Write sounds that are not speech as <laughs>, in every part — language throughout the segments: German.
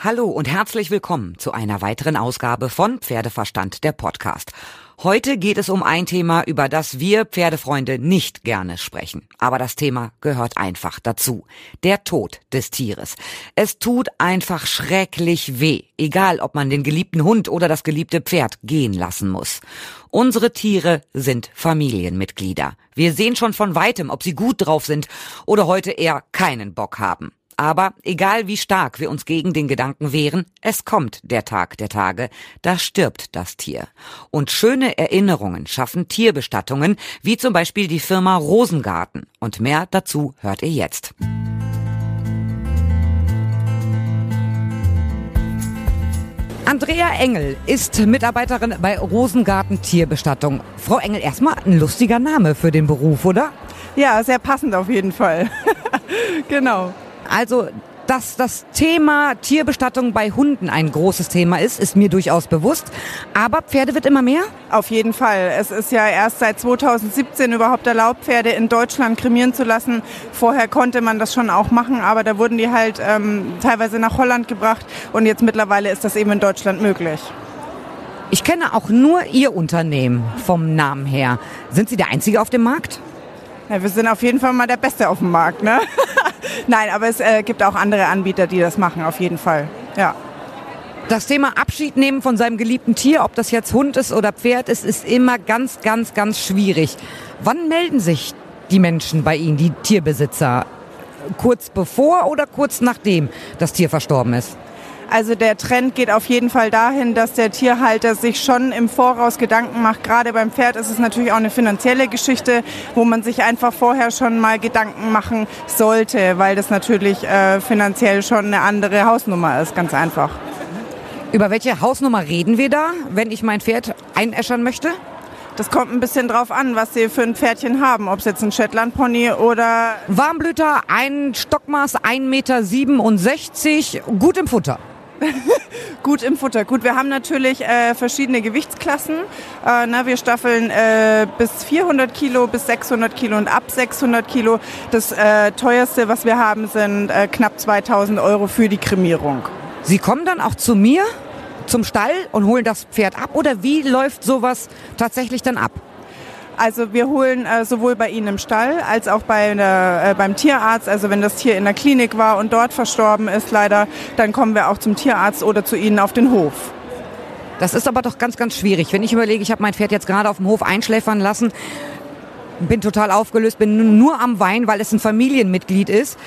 Hallo und herzlich willkommen zu einer weiteren Ausgabe von Pferdeverstand, der Podcast. Heute geht es um ein Thema, über das wir Pferdefreunde nicht gerne sprechen. Aber das Thema gehört einfach dazu. Der Tod des Tieres. Es tut einfach schrecklich weh, egal ob man den geliebten Hund oder das geliebte Pferd gehen lassen muss. Unsere Tiere sind Familienmitglieder. Wir sehen schon von weitem, ob sie gut drauf sind oder heute eher keinen Bock haben. Aber egal wie stark wir uns gegen den Gedanken wehren, es kommt der Tag der Tage, da stirbt das Tier. Und schöne Erinnerungen schaffen Tierbestattungen, wie zum Beispiel die Firma Rosengarten. Und mehr dazu hört ihr jetzt. Andrea Engel ist Mitarbeiterin bei Rosengarten Tierbestattung. Frau Engel, erstmal ein lustiger Name für den Beruf, oder? Ja, sehr passend auf jeden Fall. <laughs> genau. Also dass das Thema Tierbestattung bei Hunden ein großes Thema ist, ist mir durchaus bewusst. Aber Pferde wird immer mehr? Auf jeden Fall. Es ist ja erst seit 2017 überhaupt erlaubt, Pferde in Deutschland kremieren zu lassen. Vorher konnte man das schon auch machen, aber da wurden die halt ähm, teilweise nach Holland gebracht und jetzt mittlerweile ist das eben in Deutschland möglich. Ich kenne auch nur Ihr Unternehmen vom Namen her. Sind Sie der Einzige auf dem Markt? Ja, wir sind auf jeden Fall mal der Beste auf dem Markt, ne? <laughs> Nein, aber es äh, gibt auch andere Anbieter, die das machen, auf jeden Fall. Ja. Das Thema Abschied nehmen von seinem geliebten Tier, ob das jetzt Hund ist oder Pferd ist, ist immer ganz, ganz, ganz schwierig. Wann melden sich die Menschen bei Ihnen, die Tierbesitzer? Kurz bevor oder kurz nachdem das Tier verstorben ist? Also der Trend geht auf jeden Fall dahin, dass der Tierhalter sich schon im Voraus Gedanken macht. Gerade beim Pferd ist es natürlich auch eine finanzielle Geschichte, wo man sich einfach vorher schon mal Gedanken machen sollte, weil das natürlich äh, finanziell schon eine andere Hausnummer ist, ganz einfach. Über welche Hausnummer reden wir da, wenn ich mein Pferd einäschern möchte? Das kommt ein bisschen drauf an, was Sie für ein Pferdchen haben. Ob es jetzt ein Shetland-Pony oder... Warmblüter, ein Stockmaß 1,67 Meter, gut im Futter. <laughs> Gut im Futter. Gut, wir haben natürlich äh, verschiedene Gewichtsklassen. Äh, na, wir staffeln äh, bis 400 Kilo, bis 600 Kilo und ab 600 Kilo. Das äh, teuerste, was wir haben, sind äh, knapp 2000 Euro für die Kremierung. Sie kommen dann auch zu mir zum Stall und holen das Pferd ab oder wie läuft sowas tatsächlich dann ab? Also wir holen äh, sowohl bei Ihnen im Stall als auch bei der, äh, beim Tierarzt. Also wenn das Tier in der Klinik war und dort verstorben ist leider, dann kommen wir auch zum Tierarzt oder zu Ihnen auf den Hof. Das ist aber doch ganz, ganz schwierig. Wenn ich überlege, ich habe mein Pferd jetzt gerade auf dem Hof einschläfern lassen, bin total aufgelöst, bin nur am Wein, weil es ein Familienmitglied ist.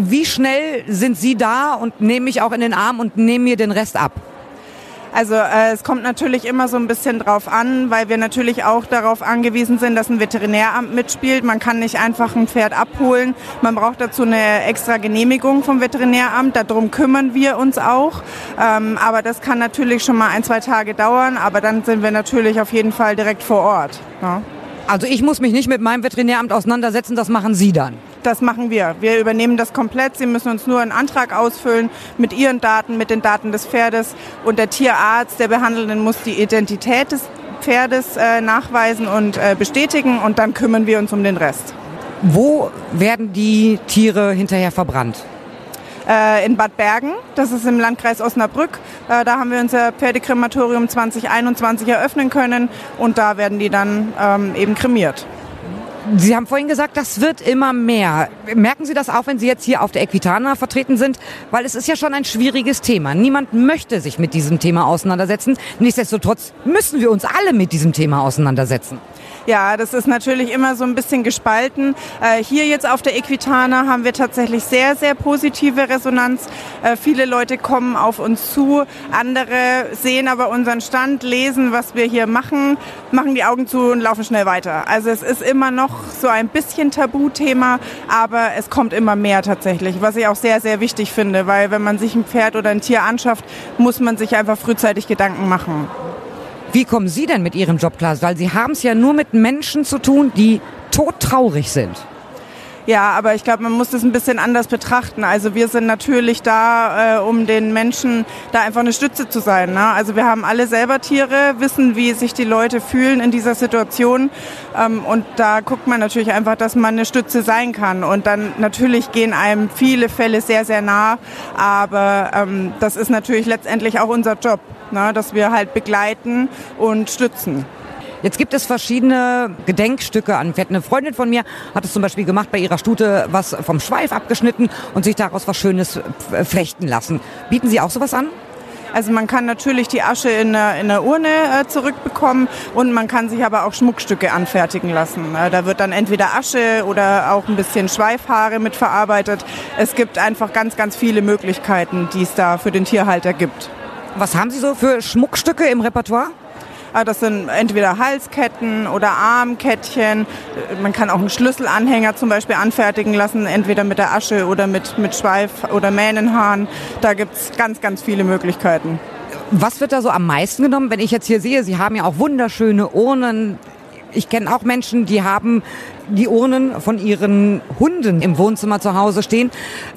Wie schnell sind Sie da und nehmen mich auch in den Arm und nehmen mir den Rest ab? Also äh, es kommt natürlich immer so ein bisschen drauf an, weil wir natürlich auch darauf angewiesen sind, dass ein Veterinäramt mitspielt. Man kann nicht einfach ein Pferd abholen. Man braucht dazu eine extra Genehmigung vom Veterinäramt. Darum kümmern wir uns auch. Ähm, aber das kann natürlich schon mal ein, zwei Tage dauern. Aber dann sind wir natürlich auf jeden Fall direkt vor Ort. Ja. Also ich muss mich nicht mit meinem Veterinäramt auseinandersetzen, das machen Sie dann. Das machen wir. Wir übernehmen das komplett. Sie müssen uns nur einen Antrag ausfüllen mit Ihren Daten, mit den Daten des Pferdes. Und der Tierarzt, der Behandelnden, muss die Identität des Pferdes äh, nachweisen und äh, bestätigen. Und dann kümmern wir uns um den Rest. Wo werden die Tiere hinterher verbrannt? Äh, in Bad Bergen, das ist im Landkreis Osnabrück. Äh, da haben wir unser Pferdekrematorium 2021 eröffnen können und da werden die dann ähm, eben kremiert. Sie haben vorhin gesagt, das wird immer mehr. Merken Sie das auch, wenn Sie jetzt hier auf der Equitana vertreten sind? Weil es ist ja schon ein schwieriges Thema. Niemand möchte sich mit diesem Thema auseinandersetzen. Nichtsdestotrotz müssen wir uns alle mit diesem Thema auseinandersetzen. Ja, das ist natürlich immer so ein bisschen gespalten. Äh, hier jetzt auf der Equitana haben wir tatsächlich sehr, sehr positive Resonanz. Äh, viele Leute kommen auf uns zu, andere sehen aber unseren Stand, lesen, was wir hier machen, machen die Augen zu und laufen schnell weiter. Also es ist immer noch so ein bisschen Tabuthema, aber es kommt immer mehr tatsächlich, was ich auch sehr, sehr wichtig finde, weil wenn man sich ein Pferd oder ein Tier anschafft, muss man sich einfach frühzeitig Gedanken machen. Wie kommen Sie denn mit Ihrem Job klar? Weil Sie haben es ja nur mit Menschen zu tun, die todtraurig sind. Ja, aber ich glaube, man muss das ein bisschen anders betrachten. Also wir sind natürlich da, äh, um den Menschen da einfach eine Stütze zu sein. Ne? Also wir haben alle selber Tiere, wissen, wie sich die Leute fühlen in dieser Situation. Ähm, und da guckt man natürlich einfach, dass man eine Stütze sein kann. Und dann natürlich gehen einem viele Fälle sehr, sehr nah. Aber ähm, das ist natürlich letztendlich auch unser Job, ne? dass wir halt begleiten und stützen. Jetzt gibt es verschiedene Gedenkstücke an Pferd. Eine Freundin von mir hat es zum Beispiel gemacht, bei ihrer Stute was vom Schweif abgeschnitten und sich daraus was Schönes flechten lassen. Bieten Sie auch sowas an? Also man kann natürlich die Asche in einer, in einer Urne äh, zurückbekommen und man kann sich aber auch Schmuckstücke anfertigen lassen. Äh, da wird dann entweder Asche oder auch ein bisschen Schweifhaare mitverarbeitet. Es gibt einfach ganz, ganz viele Möglichkeiten, die es da für den Tierhalter gibt. Was haben Sie so für Schmuckstücke im Repertoire? Ah, das sind entweder Halsketten oder Armkettchen. Man kann auch einen Schlüsselanhänger zum Beispiel anfertigen lassen, entweder mit der Asche oder mit, mit Schweif oder Mähnenhaaren. Da gibt es ganz, ganz viele Möglichkeiten. Was wird da so am meisten genommen? Wenn ich jetzt hier sehe, Sie haben ja auch wunderschöne Urnen. Ich kenne auch Menschen, die haben die Urnen von ihren Hunden im Wohnzimmer zu Hause stehen.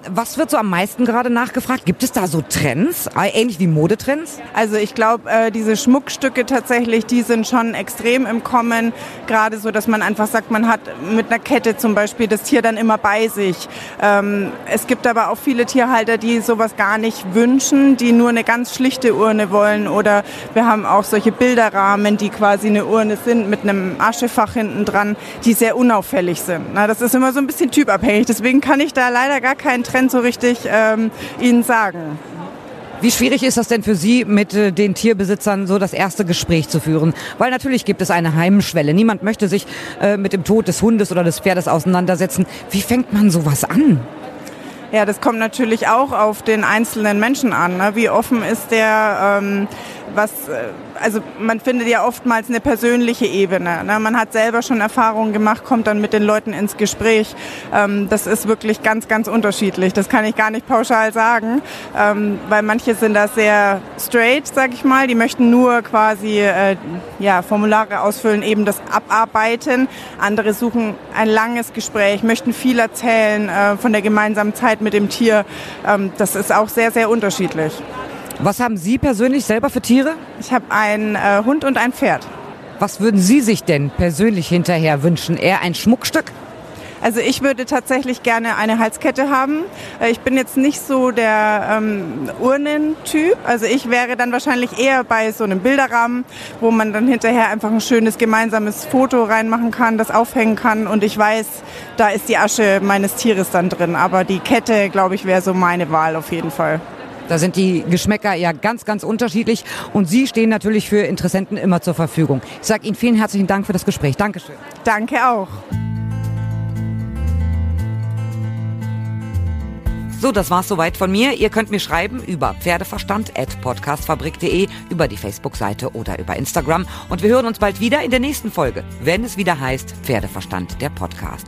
Was wird so am meisten gerade nachgefragt? Gibt es da so Trends, äh, ähnlich wie Modetrends? Also ich glaube, äh, diese Schmuckstücke tatsächlich, die sind schon extrem im Kommen. Gerade so, dass man einfach sagt, man hat mit einer Kette zum Beispiel das Tier dann immer bei sich. Ähm, es gibt aber auch viele Tierhalter, die sowas gar nicht wünschen, die nur eine ganz schlichte Urne wollen. Oder wir haben auch solche Bilderrahmen, die quasi eine Urne sind mit einem Aschefach hinten dran, die sehr unauffällig unauffällig sind. Na, das ist immer so ein bisschen typabhängig. Deswegen kann ich da leider gar keinen Trend so richtig ähm, Ihnen sagen. Wie schwierig ist das denn für Sie, mit äh, den Tierbesitzern so das erste Gespräch zu führen? Weil natürlich gibt es eine Heimschwelle. Niemand möchte sich äh, mit dem Tod des Hundes oder des Pferdes auseinandersetzen. Wie fängt man sowas an? Ja, das kommt natürlich auch auf den einzelnen Menschen an. Ne? Wie offen ist der? Ähm, was, äh, also man findet ja oftmals eine persönliche Ebene. Ne? Man hat selber schon Erfahrungen gemacht, kommt dann mit den Leuten ins Gespräch. Ähm, das ist wirklich ganz, ganz unterschiedlich. Das kann ich gar nicht pauschal sagen, ähm, weil manche sind da sehr straight, sag ich mal. Die möchten nur quasi äh, ja, Formulare ausfüllen, eben das abarbeiten. Andere suchen ein langes Gespräch, möchten viel erzählen äh, von der gemeinsamen Zeit mit dem Tier. Ähm, das ist auch sehr, sehr unterschiedlich. Was haben Sie persönlich selber für Tiere? Ich habe einen äh, Hund und ein Pferd. Was würden Sie sich denn persönlich hinterher wünschen? Eher ein Schmuckstück? Also ich würde tatsächlich gerne eine Halskette haben. Äh, ich bin jetzt nicht so der ähm, Urnentyp. Also ich wäre dann wahrscheinlich eher bei so einem Bilderrahmen, wo man dann hinterher einfach ein schönes gemeinsames Foto reinmachen kann, das aufhängen kann. Und ich weiß, da ist die Asche meines Tieres dann drin. Aber die Kette, glaube ich, wäre so meine Wahl auf jeden Fall. Da sind die Geschmäcker ja ganz, ganz unterschiedlich und Sie stehen natürlich für Interessenten immer zur Verfügung. Ich sage Ihnen vielen herzlichen Dank für das Gespräch. Dankeschön. Danke auch. So, das war's soweit von mir. Ihr könnt mir schreiben über pferdeverstand.podcastfabrik.de, über die Facebook-Seite oder über Instagram. Und wir hören uns bald wieder in der nächsten Folge, wenn es wieder heißt Pferdeverstand, der Podcast.